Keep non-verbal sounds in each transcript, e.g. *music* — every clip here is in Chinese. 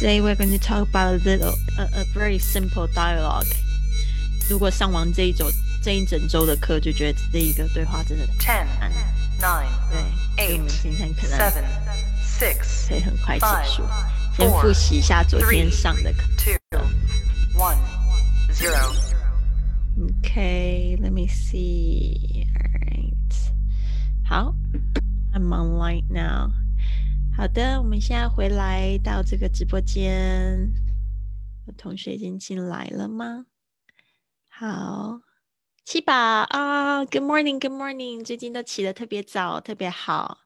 Today we're going to talk about a little, a, a very simple dialogue. 如果上完这一周这一整周的课，就觉得这一个对话真的 Ten, 难。 nine, 对，所以我们 eight, 今天可能 seven, six, 可以很快结 five, 束。先复习一下昨天上的课。 two, one, zero. Okay, let me see. Alright. 好，I'm online now. 好的，我们现在回来到这个直播间。有同学已经进来了吗？好，七宝啊、g o o d morning，Good morning，最近都起得特别早，特别好，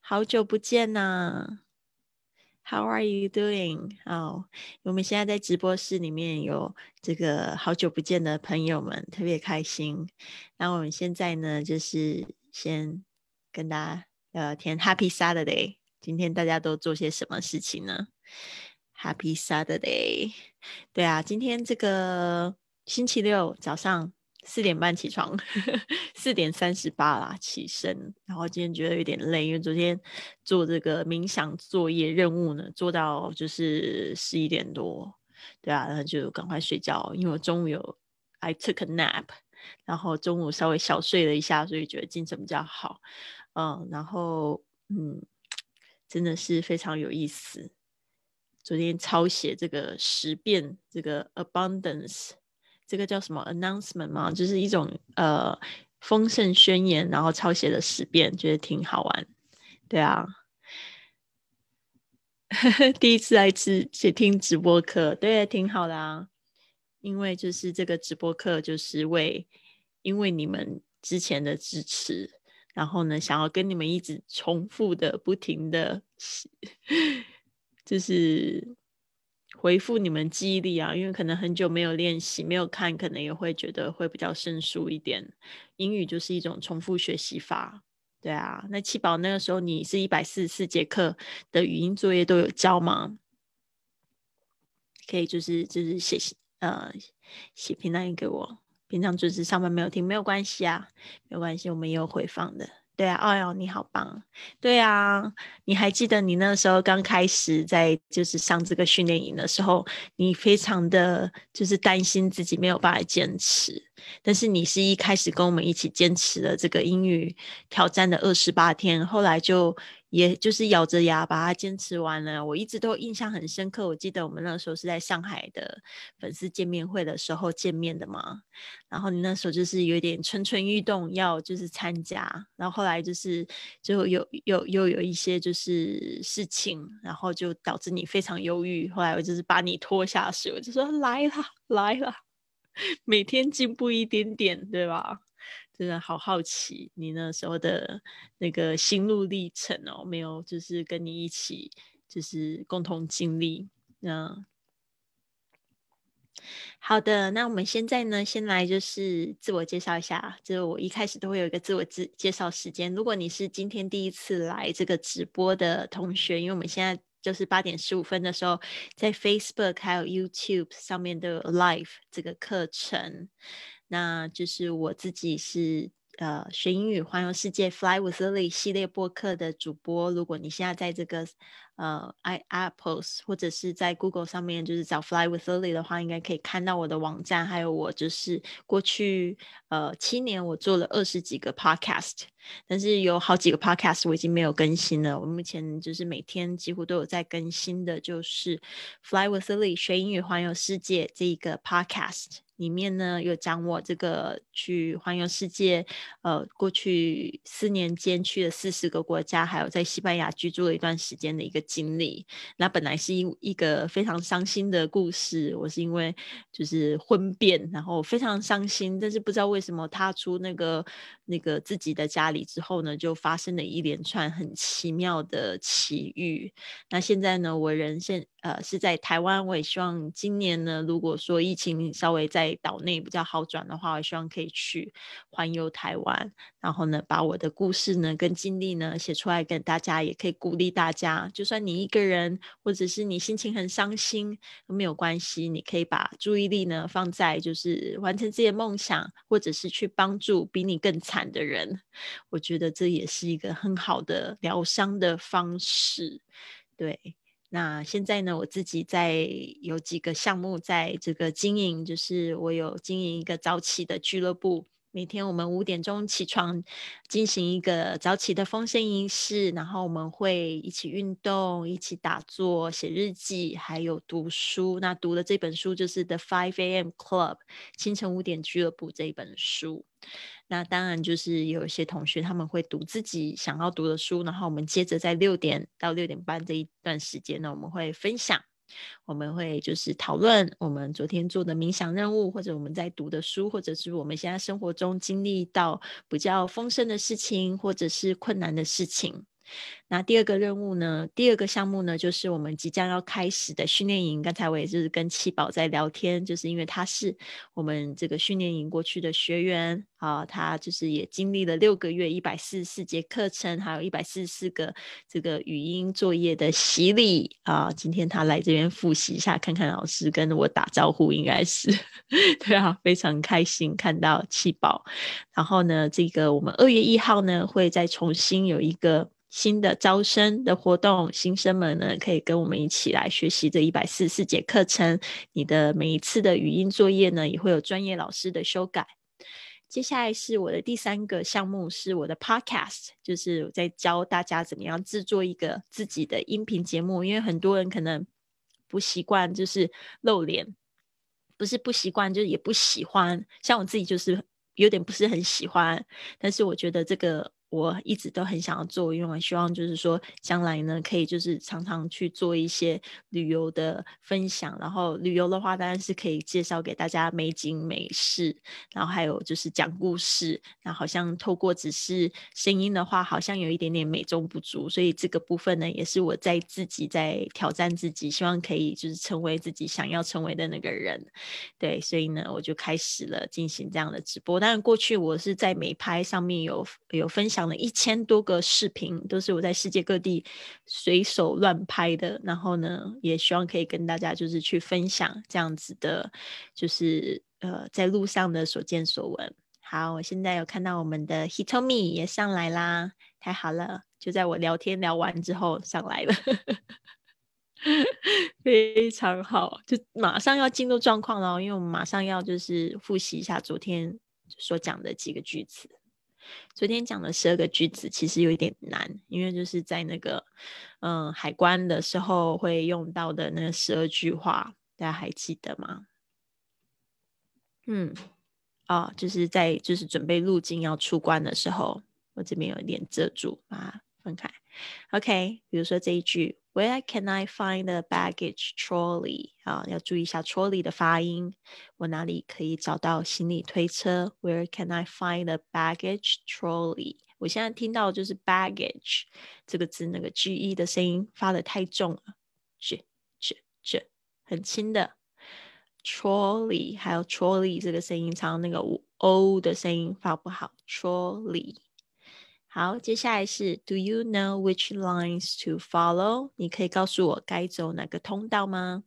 好久不见呐、How are you doing？哦，我们现在在直播室里面有这个好久不见的朋友们，特别开心。那我们现在呢，就是先跟大家聊聊天。Happy Saturday！今天大家都做些什么事情呢？Happy Saturday！对啊，今天这个星期六早上四点半起床，四点三十八啦起身，然后今天觉得有点累，因为昨天做这个冥想作业任务呢，做到就是十一点多，对啊，然后就赶快睡觉，因为我中午有 I took a nap，然后中午稍微小睡了一下，所以觉得精神比较好，嗯，然后嗯，真的是非常有意思。昨天抄写这个十遍这个 abundance，这个叫什么 announcement 吗？就是一种呃丰盛宣言，然后抄写了十遍，觉得挺好玩。对啊，*laughs* 第一次来直去听直播课，对，挺好的啊。因为就是这个直播课，就是为因为你们之前的支持，然后呢，想要跟你们一直重复的、不停的，就是回复你们记忆力啊。因为可能很久没有练习，没有看，可能也会觉得会比较生疏一点。英语就是一种重复学习法。对啊，那七宝那个时候你是一百四十四节课的语音作业都有交吗？可以就是就是写呃写评论给我，平常就是上班没有听没有关系啊，没有关系，我们也有回放的。对啊，哎呦你好棒！对啊，你还记得你那时候刚开始在就是上这个训练营的时候，你非常的就是担心自己没有办法坚持，但是你是一开始跟我们一起坚持了这个英语挑战的二十八天，后来就也就是咬着牙把它坚持完了。我一直都印象很深刻，我记得我们那时候是在上海的粉丝见面会的时候见面的嘛，然后你那时候就是有点蠢蠢欲动，要就是参加，然后后来就是就有有又有一些就是事情，然后就导致你非常忧郁。后来我就是把你拖下水，我就说来啦来啦，*laughs* 每天进步一点点，对吧？真的好好奇你那时候的那个心路历程哦，没有就是跟你一起就是共同经历那。好的，那我们现在呢，先来就是自我介绍一下。就是我一开始都会有一个自我自介绍时间。如果你是今天第一次来这个直播的同学，因为我们现在就是八点十五分的时候，在 Facebook 还有 YouTube 上面都有 Live 这个课程。那就是我自己是呃学英语环游世界 Fly with Lily 系列播客的主播。如果你现在在这个呃 i Apples 或者是在 Google 上面就是找 Fly with Lily 的话，应该可以看到我的网站，还有我就是过去呃七年我做了二十几个 Podcast，但是有好几个 Podcast 我已经没有更新了。我目前就是每天几乎都有在更新的，就是 Fly with Lily 学英语环游世界这一个 Podcast。里面呢有讲我这个去环游世界，呃，过去四年间去了四十个国家，还有在西班牙居住了一段时间的一个经历。那本来是一一个非常伤心的故事，我是因为就是婚变，然后非常伤心，但是不知道为什么踏出那个那个自己的家里之后呢，就发生了一连串很奇妙的奇遇。那现在呢，我人现呃是在台湾，我也希望今年呢，如果说疫情稍微再岛内比较好转的话，我希望可以去环游台湾，然后呢，把我的故事呢跟经历呢写出来，跟大家也可以鼓励大家。就算你一个人，或者是你心情很伤心都没有关系，你可以把注意力呢放在就是完成自己的梦想，或者是去帮助比你更惨的人。我觉得这也是一个很好的疗伤的方式。对，那现在呢，我自己在有几个项目在这个经营，就是我有经营一个早起的俱乐部。每天我们五点钟起床，进行一个早起的丰盛仪式，然后我们会一起运动，一起打坐、写日记，还有读书。那读的这本书就是《The Five A.M. Club》清晨五点俱乐部这一本书。那当然就是有一些同学他们会读自己想要读的书，然后我们接着在六点到六点半这一段时间呢，我们会分享。我们会就是讨论我们昨天做的冥想任务，或者我们在读的书，或者是我们现在生活中经历到比较丰盛的事情，或者是困难的事情。那第二个任务呢？第二个项目呢，就是我们即将要开始的训练营。刚才我也就是跟七宝在聊天，就是因为他是我们这个训练营过去的学员啊，他就是也经历了六个月一百四十四节课程，还有一百四十四个这个语音作业的洗礼啊。今天他来这边复习一下，看看老师跟我打招呼，应该是 *laughs* 对啊，非常开心看到七宝。然后呢，这个我们二月一号呢，会再重新有一个。新的招生的活动，新生们呢可以跟我们一起来学习这一百四十四节课程。你的每一次的语音作业呢，也会有专业老师的修改。接下来是我的第三个项目，是我的 Podcast，就是在教大家怎么样制作一个自己的音频节目。因为很多人可能不习惯，就是露脸，不是不习惯，就是也不喜欢。像我自己就是有点不是很喜欢，但是我觉得这个。我一直都很想要做，因为我希望就是说，将来呢，可以就是常常去做一些旅游的分享。然后旅游的话，当然是可以介绍给大家美景美事，然后还有就是讲故事。那好像透过只是声音的话，好像有一点点美中不足。所以这个部分呢，也是我在自己在挑战自己，希望可以就是成为自己想要成为的那个人。对，所以呢，我就开始了进行这样的直播。当然，过去我是在美拍上面有有分享。讲了一千多个视频，都是我在世界各地随手乱拍的。然后呢，也希望可以跟大家就是去分享这样子的，就是呃在路上的所见所闻。好，我现在有看到我们的 Hitomi 也上来啦，太好了！就在我聊天聊完之后上来了，*laughs* 非常好，就马上要进入状况了，因为我们马上要就是复习一下昨天所讲的几个句子。昨天讲的十二个句子其实有一点难，因为就是在那个嗯海关的时候会用到的那十二句话，大家还记得吗？嗯，哦，就是在就是准备入境要出关的时候，我这边有一点遮住，把它分开。OK，比如说这一句。Where can I find the baggage trolley？啊，要注意一下 trolley 的发音。我哪里可以找到行李推车？Where can I find the baggage trolley？我现在听到就是 baggage 这个字，那个 g e 的声音发的太重了，j j j 很轻的 trolley，还有 trolley 这个声音，常那个 o 的声音发不好，trolley。好，接下来是 Do you know which lines to follow？你可以告诉我该走哪个通道吗？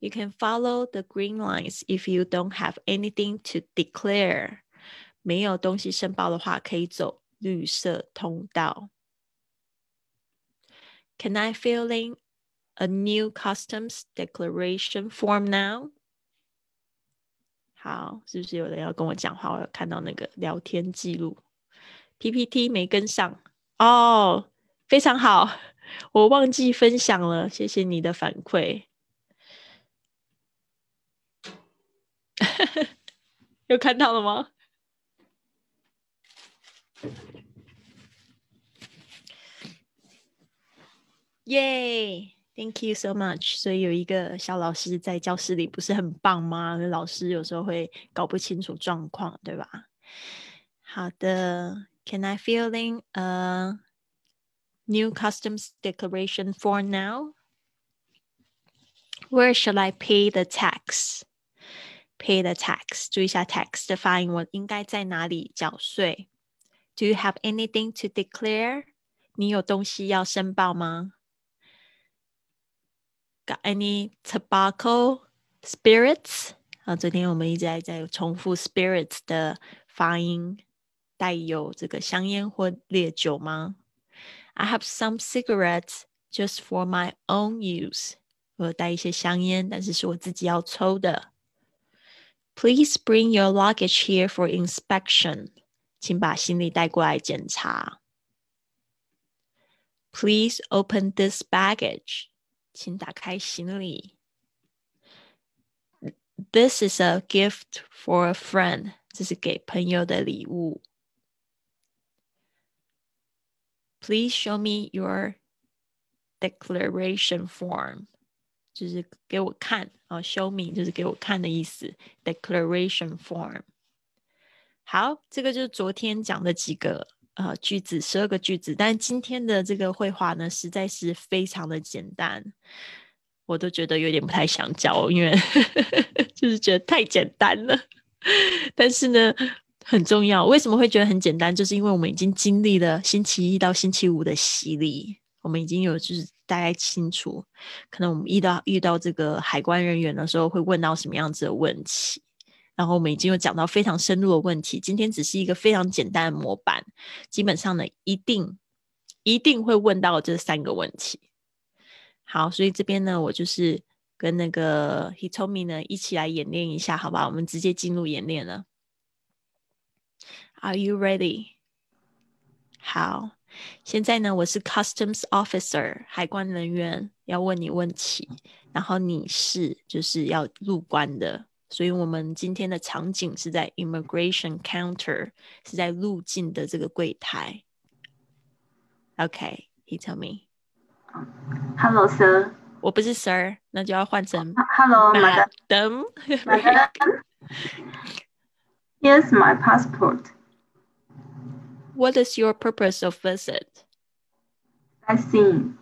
You can follow the green lines if you don't have anything to declare。没有东西申报的话，可以走绿色通道。Can I fill in a new customs declaration form now？好，是不是有人要跟我讲话？我有看到那个聊天记录。 PPT 没跟上哦，非常好，我忘记分享了，谢谢你的反馈。*laughs* 有看到了吗？耶，Thank you so much。所以有一个小老师在教室里不是很棒吗？老师有时候会搞不清楚状况，对吧？好的。Can I fill in a new customs declaration form now? Where shall I pay the tax? Pay the tax. 注意一下 tax 的发音，我应该在哪里缴税？Do you have anything to declare? 你有东西要申报吗？Got any tobacco spirits？啊，昨天我们一直在在重复 spirits 的发音。 带有这个香烟或烈酒吗？I have some cigarettes. just for my own use。我有带一些香烟，但是是我自己要抽的。Please bring your luggage here for inspection。请把行李带过来检查。Please open this baggage。请打开行李。This is a gift for a friend。这是给朋友的礼物。 Please show me your declaration form，就是给我看啊，show me 就是给我看的意思。Declaration form。好，这个就是昨天讲的几个呃句子，十二个句子。但今天的这个绘画呢，实在是非常的简单，我都觉得有点不太想教，因为 *laughs* 就是觉得太简单了。但是呢。很重要，为什么会觉得很简单？就是因为我们已经经历了星期一到星期五的洗礼，我们已经有就是大概清楚，可能我们遇到遇到这个海关人员的时候会问到什么样子的问题，然后我们已经有讲到非常深入的问题。今天只是一个非常简单的模板，基本上呢，一定一定会问到这三个问题。好，所以这边呢，我就是跟那个 Hitomi 呢一起来演练一下，好吧？我们直接进入演练了。Are you ready？好，现在呢，我是 Customs Officer 海关人员，要问你问题，然后你是就是要入关的，所以我们今天的场景是在 Immigration Counter，是在入境的这个柜台。OK，He tell me。Hello, sir。我不是 Sir，那就要换成 Hello, Madam。Madam。Here's *laughs* my passport. What is your purpose of visit? Sightseeing.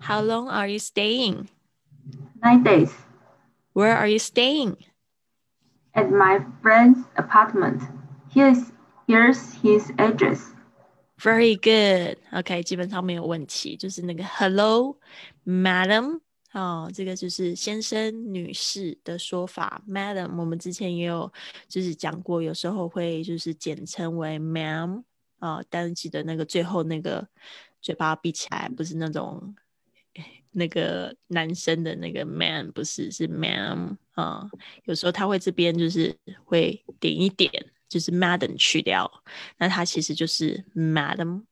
How long are you staying? Nine days. Where are you staying? At my friend's apartment. Here's here's his address. Very good. OK，基本上没有问题，就是那个 Hello, Madam 哦，这个就是先生、女士的说法，Madam。我们之前也有就是讲过，有时候会就是简称为 Ma'am 啊，但是记得那个最后那个嘴巴闭起来，不是那种那个男生的那个 Man，不是是 Ma'am 啊。有时候他会这边就是会点一点，就是 Madam 去掉，那他其实就是 Madam。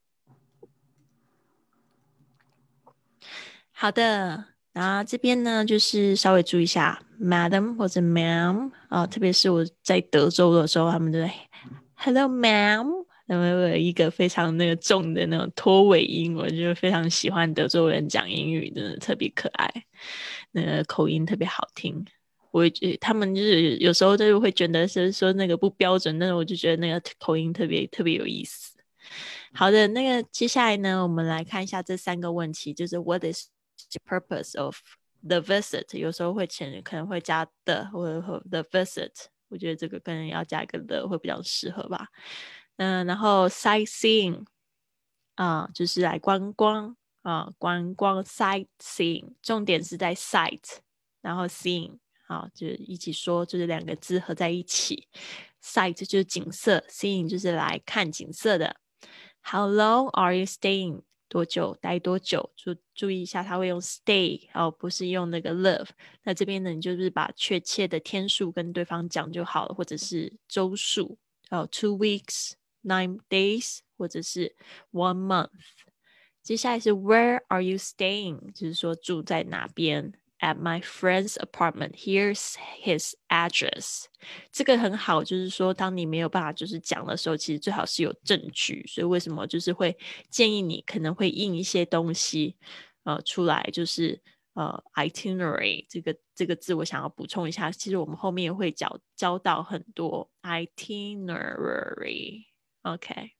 好的。然后这边呢，就是稍微注意一下，Madam 或者 Ma'am 啊，特别是我在德州的时候，他们都在 Hello Ma'am，然后有一个非常那个重的那种拖尾音，我就非常喜欢德州人讲英语，真的特别可爱，那个口音特别好听。我觉他们就是有时候就会觉得是说那个不标准，但是我就觉得那个口音特别特别有意思。好的，那个接下来呢，我们来看一下这三个问题，就是 What is the purpose of the visit，有时候会前可能会加的，或者和 the visit，我觉得这个可能要加一个的会比较适合吧。嗯，然后 sightseeing 啊，就是来观光啊，观光 sightseeing，重点是在 sight，然后 seeing 啊，就是一起说，就是两个字合在一起，sight 就是景色，seeing 就是来看景色的。How long are you staying？多久待多久，注注意一下，他会用 stay 哦，不是用那个 live。那这边呢，你就是把确切的天数跟对方讲就好了，或者是周数哦，two weeks, nine days，或者是 one month。接下来是 Where are you staying？就是说住在哪边。At my friend's apartment. Here's his address. 这个很好，就是说，当你没有办法就是讲的时候，其实最好是有证据。所以为什么就是会建议你可能会印一些东西，呃，出来，就是呃，itinerary 这个这个字，我想要补充一下，其实我们后面会教教到很多 itinerary。OK，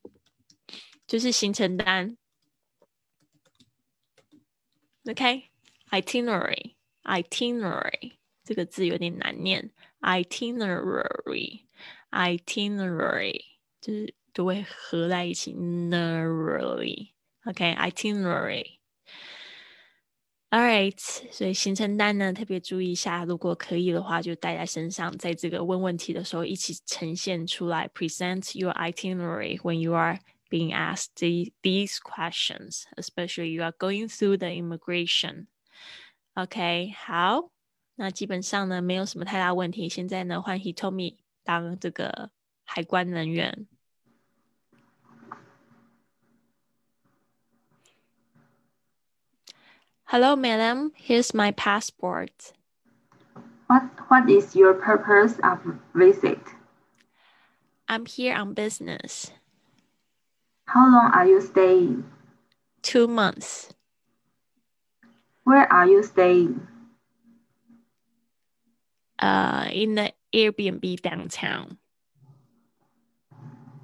就是行程单。OK，itinerary。itinerary 这个字有点难念，itinerary，itinerary 就是都会合在一起，nerly。OK，itinerary All right，所以行程单呢特别注意一下，如果可以的话就带在身上，在这个问问题的时候一起呈现出来，present your itinerary when you are being asked the, these questions, especially you are going through the immigration. OK，好，那基本上呢没有什么太大问题。现在呢换 Hitomi 当这个海关人员。Hello, madam. Here's my passport. What What is your purpose of visit? I'm here on business. How long are you staying? Two months. Where are you staying? Uh, in the Airbnb downtown.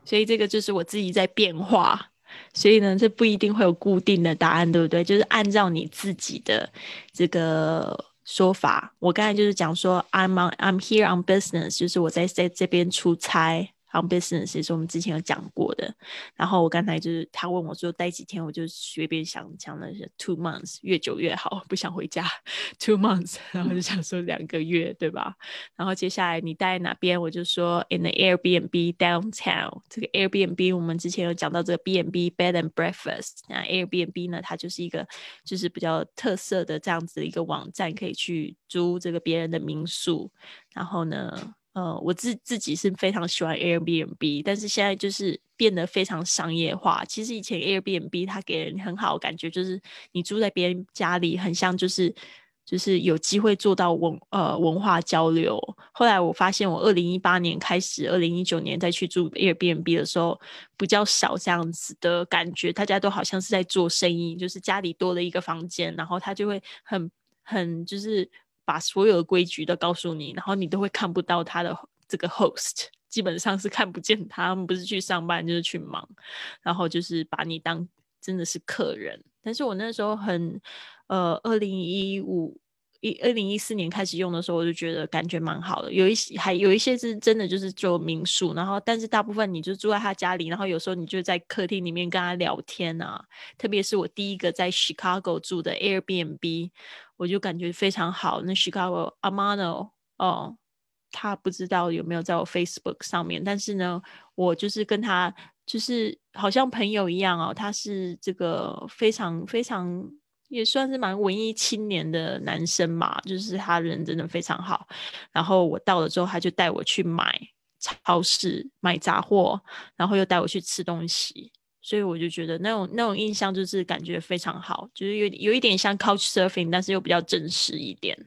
所以这个就是我自己在变化， 所以呢，这不一定会有固定的答案，对不对？就是按照你自己的这个说法。我刚才就是讲说，I'm on, I'm here on business，就是我在在这边出差。On business 也是我们之前有讲过的，然后我刚才就是他问我说待几天，我就随便想讲的是 two months，越久越好，不想回家 two *laughs* months，然后就想说两个月，对吧？然后接下来你待哪边，我就说 in the Airbnb downtown。这个 Airbnb 我们之前有讲到这个 B&B bed and breakfast，那 Airbnb 呢，它就是一个就是比较特色的这样子的一个网站，可以去租这个别人的民宿，然后呢。呃，我自自己是非常喜欢 Airbnb，但是现在就是变得非常商业化。其实以前 Airbnb 它给人很好的感觉，就是你住在别人家里，很像就是就是有机会做到文呃文化交流。后来我发现，我二零一八年开始，二零一九年再去住 Airbnb 的时候，比较少这样子的感觉。大家都好像是在做生意，就是家里多了一个房间，然后他就会很很就是。把所有的规矩都告诉你，然后你都会看不到他的这个 host，基本上是看不见他们，不是去上班就是去忙，然后就是把你当真的是客人。但是我那时候很，呃，二零一五一二零一四年开始用的时候，我就觉得感觉蛮好的。有一些还有一些是真的就是做民宿，然后但是大部分你就住在他家里，然后有时候你就在客厅里面跟他聊天啊。特别是我第一个在 Chicago 住的 Airbnb。我就感觉非常好。那 Chicago Amano 哦，他不知道有没有在我 Facebook 上面，但是呢，我就是跟他就是好像朋友一样哦。他是这个非常非常也算是蛮文艺青年的男生嘛，就是他人真的非常好。然后我到了之后，他就带我去买超市买杂货，然后又带我去吃东西。所以我就觉得那种那种印象就是感觉非常好，就是有有一点像 Couch Surfing，但是又比较真实一点，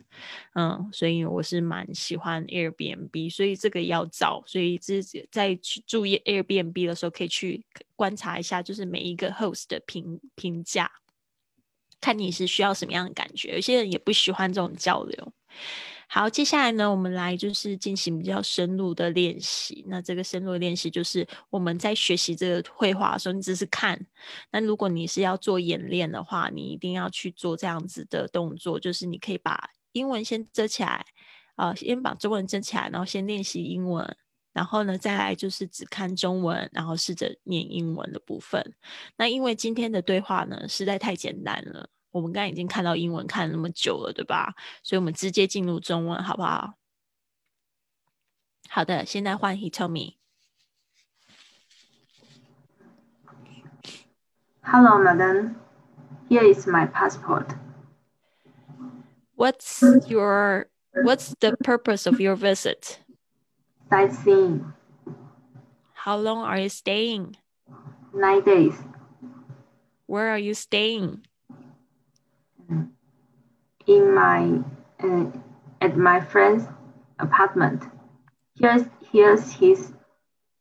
嗯，所以我是蛮喜欢 Airbnb，所以这个要找，所以自己在去注意 Airbnb 的时候，可以去观察一下，就是每一个 host 的评评价，看你是需要什么样的感觉，有些人也不喜欢这种交流。好，接下来呢，我们来就是进行比较深入的练习。那这个深入的练习就是我们在学习这个绘画的时候，你只是看。那如果你是要做演练的话，你一定要去做这样子的动作，就是你可以把英文先遮起来，啊，先把中文遮起来，然后先练习英文，然后呢，再来就是只看中文，然后试着念英文的部分。那因为今天的对话呢，实在太简单了。我们刚刚已经看到英文看了那么久了，对吧？所以我们直接进入中文，好不好？好的，现在换 He told me. Hello, madam. Here is my passport. What's your What's the purpose of your visit? Sightseeing. How long are you staying? Nine days. Where are you staying? in my uh, at my friend's apartment. Here's here's his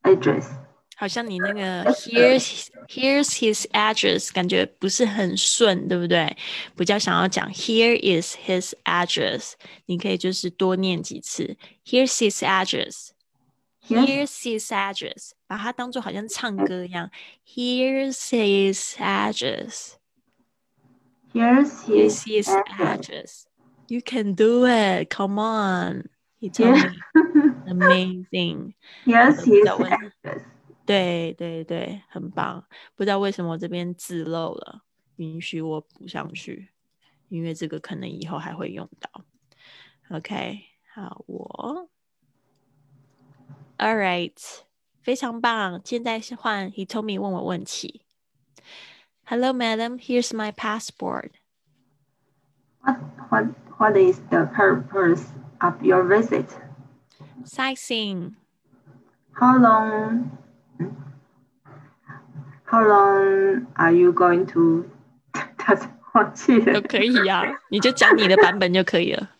address. 好像你那个 here's here's his address 感觉不是很顺，对不对？比较想要讲 here is his address，你可以就是多念几次 here's his address。 Here's his address，把它当做好像唱歌一样。Here's his address。Here's his, his address. You can do it. Come on. He told me. Amazing. Here's his address. 对对对，很棒。不知道为什么我这边字漏了，允许我补上去，因为这个可能以后还会用到。OK，好，我。All right， 非常棒。现在是换 Hitomi 问我问题。Hello, madam. Here's my passport. What what what is the purpose of your visit? Sightseeing. How long how long are you going to *laughs* 他忘记了都。可以呀、你就讲你的版本就可以了。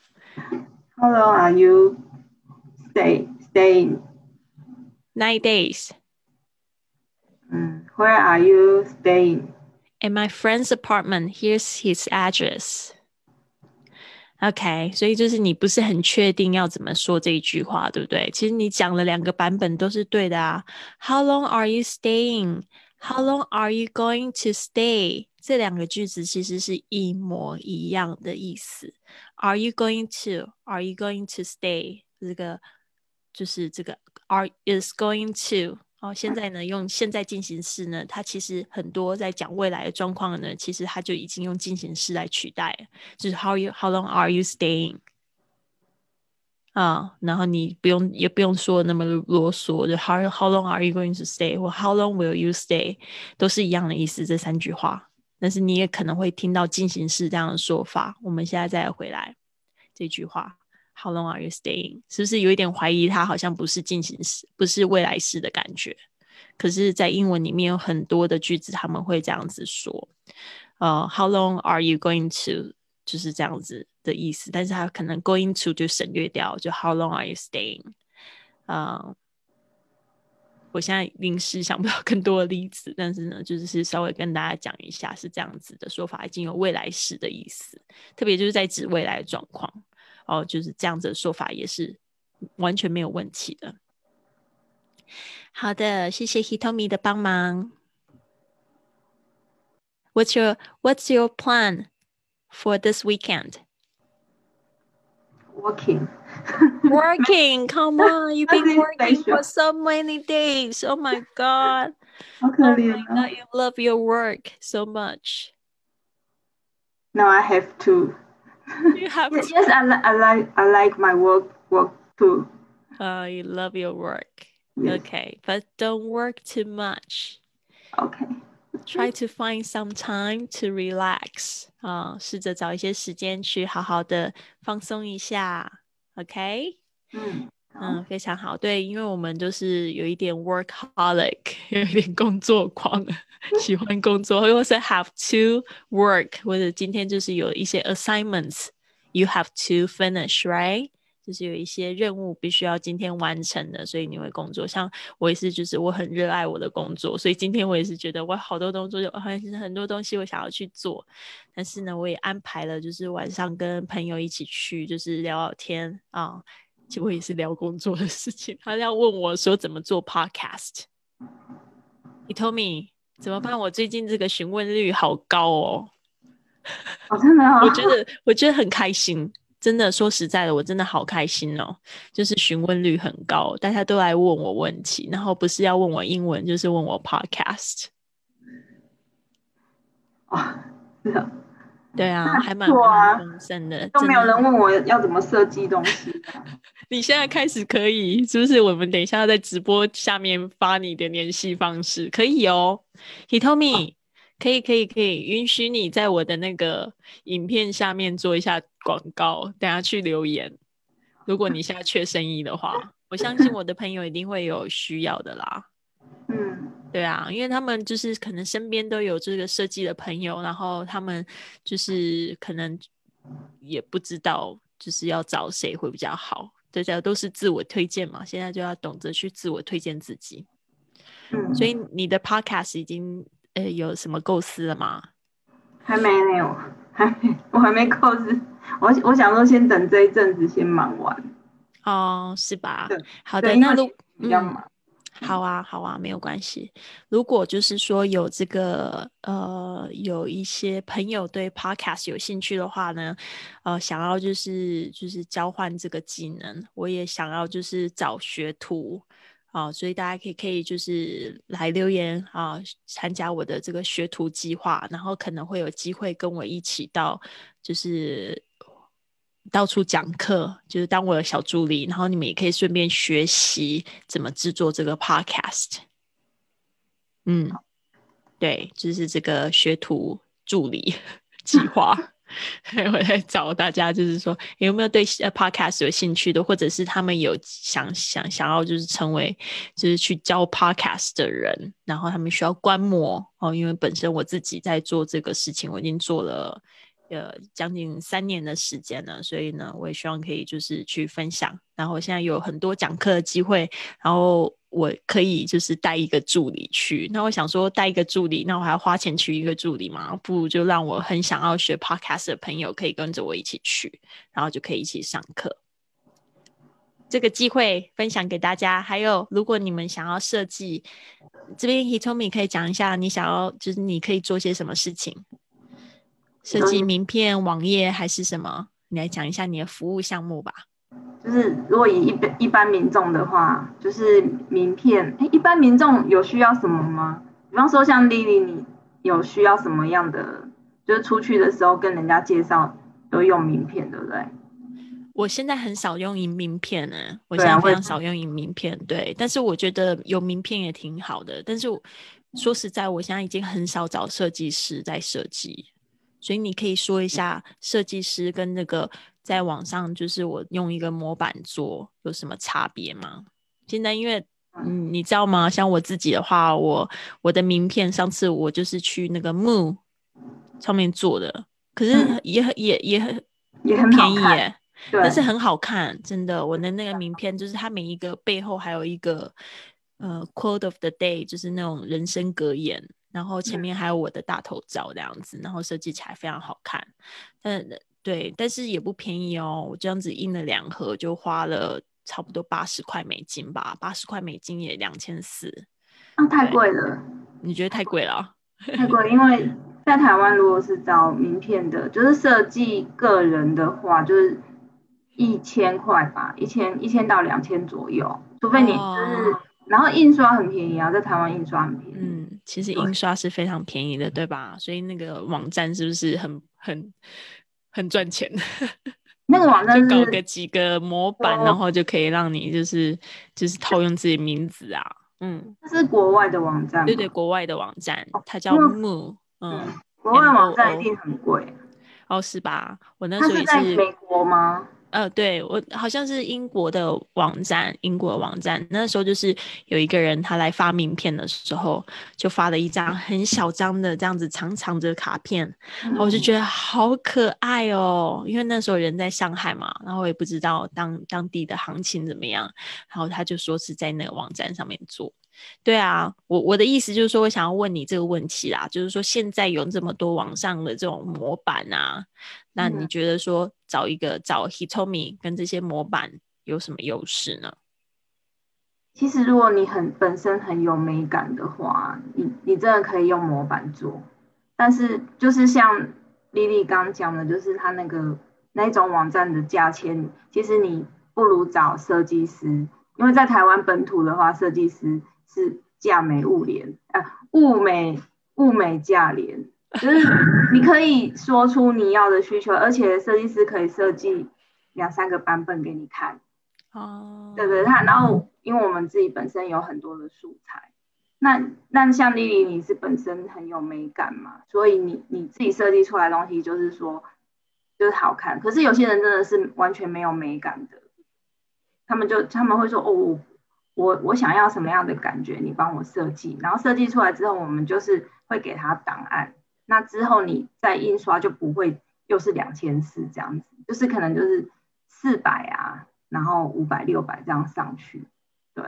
How long are you stay staying? Nine days. 嗯 Where are you staying? At my friend's apartment. Here's his address. OK，所以就是你不是很确定要怎么说这一句话，对不对？其实你讲了两个版本都是对的啊。How long are you staying? How long are you going to stay? 这两个句子其实是一模一样的意思。Are you going to? Are you going to stay? 这个就是这个 are is going to。哦，现在呢，用现在进行式呢，它其实很多在讲未来的状况呢，其实它就已经用进行式来取代了，就是 how you how long are you staying 啊，然后你不用也不用说那么啰嗦，就 how how long are you going to stay 或 how long will you stay 都是一样的意思，这三句话。但是你也可能会听到进行式这样的说法。我们现在再回来这句话，How long are you staying？是不是有一点怀疑它好像不是进行时，不是未来式的感觉？可是，在英文里面有很多的句子他们会这样子说，呃，How long are you going to？就是这样子的意思，但是它可能 going to 就省略掉，就 How long are you staying？啊、我现在临时想不到更多的例子，但是呢，就是稍微跟大家讲一下是这样子的说法，已经有未来式的意思，特别就是在指未来的状况哦，就是这样子的说法也是完全没有问题的。好的，谢谢 Hitomi 的帮忙。What's your What's your plan for this weekend? Working. Working. Come on, you've been Nothing working for special. so many days. Oh my god. 好可 Oh 怜 my 啊 god, you love your work so much. Now I have to. You have Yes, to. yes, I, li- I like I like my work work too. Oh, you love your work. Yes. Okay, but don't work too much. Okay. Try to find some time to relax. 啊、试着找一些时间去好好的放松一下。OK，嗯，好 嗯，非常好。对，因为我们就是有一点 workaholic，*laughs* 有一点工作狂，喜欢工作，或是 have to work，或者今天就是有一些 assignments，you have to finish，right？就是有一些任务必须要今天完成的，所以你会工作。像我也是，就是我很热爱我的工作，所以今天我也是觉得我好多工作有很很多东西我想要去做，但是呢，我也安排了，就是晚上跟朋友一起去，就是聊聊天啊。实我也是聊工作的事情，他要问我说怎么做 podcast。你 told me 怎么办？我最近这个询问率好高哦，哦，真的哦。*laughs* 我觉得我觉得很开心，真的说实在的，我真的好开心哦，就是询问率很高，大家都来问我问题，然后不是要问我英文，就是问我 podcast。哦，是的，对啊，那还蛮不错啊蛮丰盛的，都没有人问我要怎么设计东西。*laughs* 你现在开始可以，是不是？我们等一下在直播下面发你的联系方式，可以哦。Hitomi，可以，可以，可以，允许你在我的那个影片下面做一下广告，等下去留言。如果你现在缺生意的话，我相信我的朋友一定会有需要的啦。嗯，对啊，因为他们就是可能身边都有这个设计的朋友，然后他们就是可能也不知道就是要找谁会比较好，大家都是自我推荐嘛，现在就要懂得去自我推荐自己。嗯，所以你的 podcast 已经呃有什么构思了吗？还没有，还没，我还没构思。我我想说，先等这一阵子先忙完。哦，是吧？好的，那如嗯比较忙。好啊，好啊，没有关系。如果就是说有这个呃，有一些朋友对 podcast 有兴趣的话呢，呃，想要就是就是交换这个技能，我也想要就是找学徒啊、所以大家可以可以就是来留言啊、参加我的这个学徒计划，然后可能会有机会跟我一起到就是到处讲课，就是当我的小助理，然后你们也可以顺便学习怎么制作这个 podcast。嗯，对，就是这个学徒助理 *laughs* 计划。*laughs* 我在找大家，就是说有没有对呃 podcast 有兴趣的，或者是他们有想想想要就是成为就是去教 podcast 的人，然后他们需要观摩哦，因为本身我自己在做这个事情，我已经做了。呃，将近三年的时间了，所以呢，我也希望可以就是去分享。然后现在有很多讲课的机会，然后我可以就是带一个助理去。那我想说带一个助理，那我还要花钱去一个助理嘛？不如就让我很想要学 podcast 的朋友可以跟着我一起去，然后就可以一起上课。这个机会分享给大家。还有，如果你们想要设计，这边 Hitomi 可以讲一下，你想要就是你可以做些什么事情。设计名片、网页还是什么？你来讲一下你的服务项目吧。就是如果以一般一般民众的话，就是名片。哎，一般民众有需要什么吗？比方说像丽丽，你有需要什么样的？就是出去的时候跟人家介绍都用名片，对不对？我现在很少用银名片呢，我现在非常少用银名片。对，但是我觉得有名片也挺好的。但是说实在，我现在已经很少找设计师在设计。所以你可以说一下设计师跟那个在网上，就是我用一个模板做有什么差别吗？现在因为嗯，你知道吗？像我自己的话，我我的名片上次我就是去那个 Moon 上面做的，可是也很也也很也很便宜耶，但是很好看，真的。我的那个名片就是它每一个背后还有一个呃 quote of the day，就是那种人生格言。然后前面还有我的大头照这样子，然后设计起来非常好看。但对，但是也不便宜哦。我这样子印了两盒，就花了差不多八十块美金吧，八十块美金也两千四。那太贵了。你觉得太贵了？*laughs* 太贵，因为在台湾如果是找名片的，就是设计个人的话，就是一千块吧，一千一千到两千左右，除非你就是。然后印刷很便宜啊，在台湾印刷很便宜。嗯，其实印刷是非常便宜的，对吧？所以那个网站是不是很很很赚钱？*laughs* 那个网站就搞个几个模板，然后就可以让你就是就是套用自己名字啊。嗯，这是国外的网站。对对，国外的网站，它叫 Moo。嗯，国外网站一定很贵。哦，是吧？我那时候也是美国吗？呃，对我好像是英国的网站，英国网站。那时候就是有一个人他来发名片的时候，就发了一张很小张的这样子长长的卡片，我就。觉得好可爱哦，因为那时候人在上海嘛，然后我也不知道当当地的行情怎么样，然后他就说是在那个网站上面做。对啊，我我的意思就是说，我想要问你这个问题啦，就是说现在有这么多网上的这种模板啊，那你觉得说找一个找 Hitomi 跟这些模板有什么优势呢？其实如果你很本身很有美感的话，你你真的可以用模板做，但是就是像丽丽刚讲的，就是他那个那种网站的价钱，其实你不如找设计师，因为在台湾本土的话，设计师。是价美物廉，啊，物美物美价廉，就是你可以说出你要的需求，而且设计师可以设计两三个版本给你看。哦，对对，他然后因为我们自己本身有很多的素材，那那像丽丽你是本身很有美感嘛，所以你你自己设计出来的东西就是说就是好看。可是有些人真的是完全没有美感的，他们就他们会说哦。我我想要什么样的感觉，你帮我设计，然后设计出来之后，我们就是会给他档案。那之后你再印刷就不会又是两千四这样子，就是可能就是四百啊，然后五百、六百这样上去。对，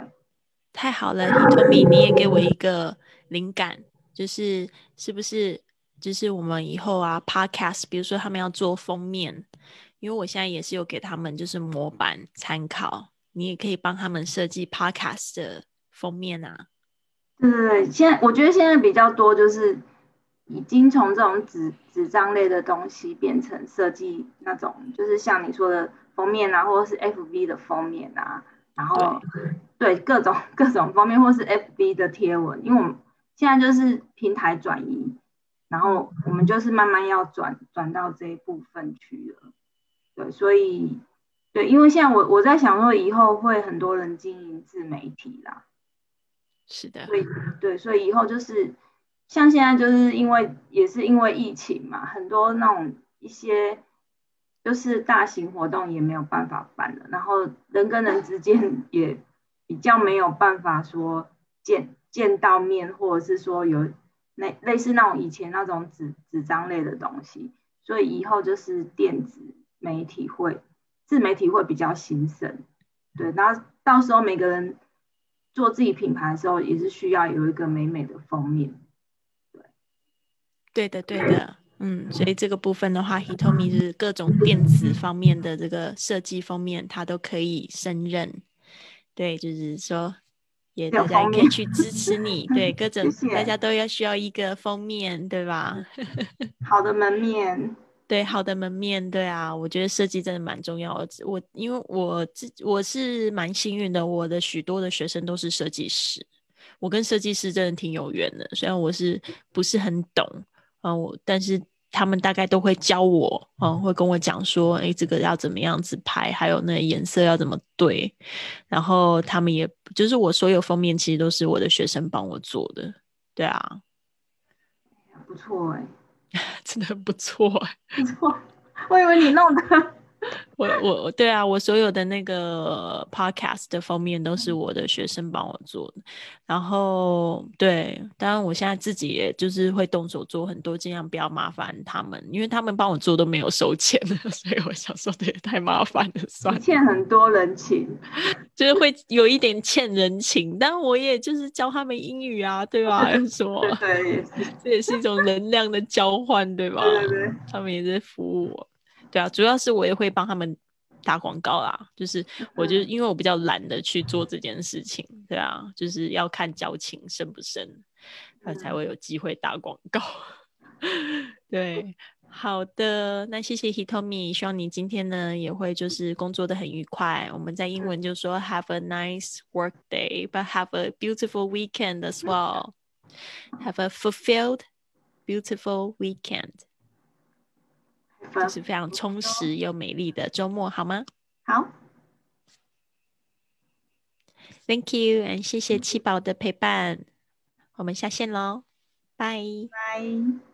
太好了，Tommy，你也给我一个灵感，就是是不是就是我们以后啊，Podcast，比如说他们要做封面，因为我现在也是有给他们就是模板参考。你也可以帮他们设计 Podcast 的封面啊。对对对，现在我觉得现在比较多就是已经从这种纸纸张类的东西变成设计那种，就是像你说的封面啊，或者是 FB 的封面啊，然后对各种各种封面，或是 FB 的贴文，因为我们现在就是平台转移，然后我们就是慢慢要转转到这一部分去了。对，所以对，因为现在我我在想说，以后会很多人经营自媒体啦，是的，所以对，所以以后就是像现在就是因为也是因为疫情嘛，很多那种一些就是大型活动也没有办法办了，然后人跟人之间也比较没有办法说见见到面，或者是说有那类似那种以前那种纸纸张类的东西，所以以后就是电子媒体会自媒体会比较兴盛，对，然后到时候每个人做自己品牌的时候，也是需要有一个美美的封面。对的，对的，嗯，所以这个部分的话，Hitomi 就是各种电子方面的这个设计封面，它都可以胜任。对，就是说，也有大家也可以去支持你。*laughs* 对，各种大家都要需要一个封面，对吧？*laughs* 好的门面，对，好的门面，对啊，我觉得设计真的蛮重要的。我因为我自我是蛮幸运的，我的许多的学生都是设计师，我跟设计师真的挺有缘的。虽然我是不是很懂，嗯、我但是他们大概都会教我，嗯、会跟我讲说，哎，这个要怎么样子拍，还有那颜色要怎么对。然后他们也就是我所有封面其实都是我的学生帮我做的，对啊，不错哎、*laughs* 真的很不错哎。不错。我以为你弄的，*laughs* 我我我对啊，我所有的那个 podcast 的封面都是我的学生帮我做的，然后对，当然我现在自己也就是会动手做很多，尽量不要麻烦他们，因为他们帮我做都没有收钱的，*laughs* 所以我想说这也太麻烦了，算了，欠很多人情。就是会有一点欠人情，但我也就是教他们英语啊，对吧？有 *laughs* 什么对 *laughs* 这也是一种能量的交换，对吧？对对对，他们也在服务我。对啊，主要是我也会帮他们打广告啦，就是我就是因为我比较懒得去做这件事情，对啊，就是要看交情深不深，他才会有机会打广告。*laughs* 对，好的，那谢谢 Hitomi，希望你今天呢也会就是工作的很愉快。我们在英文就说 Have a nice work day, but have a beautiful weekend as well. Have a fulfilled, beautiful weekend. 就是非常充实又美丽的周末，好吗好，？Thank you，and 谢谢七宝的陪伴，我们下线喽，拜。拜。